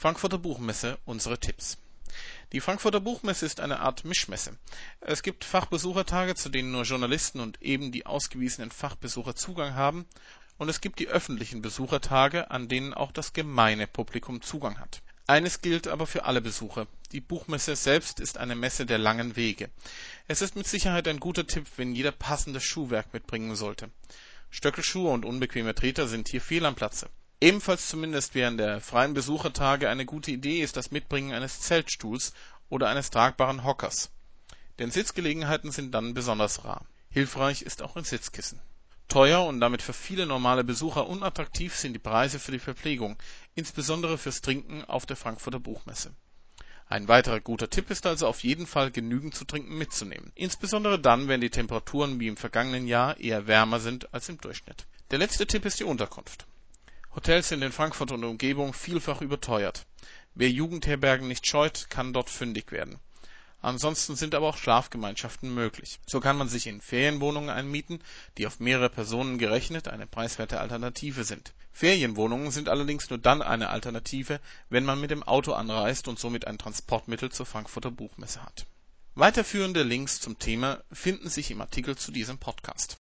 Frankfurter Buchmesse unsere Tipps. Die Frankfurter Buchmesse ist eine Art Mischmesse. Es gibt Fachbesuchertage, zu denen nur Journalisten und eben die ausgewiesenen Fachbesucher Zugang haben, und es gibt die öffentlichen Besuchertage, an denen auch das gemeine Publikum Zugang hat. Eines gilt aber für alle Besucher: Die Buchmesse selbst ist eine Messe der langen Wege. Es ist mit Sicherheit ein guter Tipp, wenn jeder passendes Schuhwerk mitbringen sollte. Stöckelschuhe und unbequeme Treter sind hier fehl am Platze. Ebenfalls zumindest während der freien Besuchertage eine gute Idee ist das Mitbringen eines Zeltstuhls oder eines tragbaren Hockers. Denn Sitzgelegenheiten sind dann besonders rar. Hilfreich ist auch ein Sitzkissen. Teuer und damit für viele normale Besucher unattraktiv sind die Preise für die Verpflegung, insbesondere fürs Trinken auf der Frankfurter Buchmesse. Ein weiterer guter Tipp ist also auf jeden Fall genügend zu trinken mitzunehmen, insbesondere dann, wenn die Temperaturen wie im vergangenen Jahr eher wärmer sind als im Durchschnitt. Der letzte Tipp ist die Unterkunft. Hotels sind in Frankfurt und Umgebung vielfach überteuert. Wer Jugendherbergen nicht scheut, kann dort fündig werden. Ansonsten sind aber auch Schlafgemeinschaften möglich. So kann man sich in Ferienwohnungen einmieten, die auf mehrere Personen gerechnet eine preiswerte Alternative sind. Ferienwohnungen sind allerdings nur dann eine Alternative, wenn man mit dem Auto anreist und somit ein Transportmittel zur Frankfurter Buchmesse hat. Weiterführende Links zum Thema finden sich im Artikel zu diesem Podcast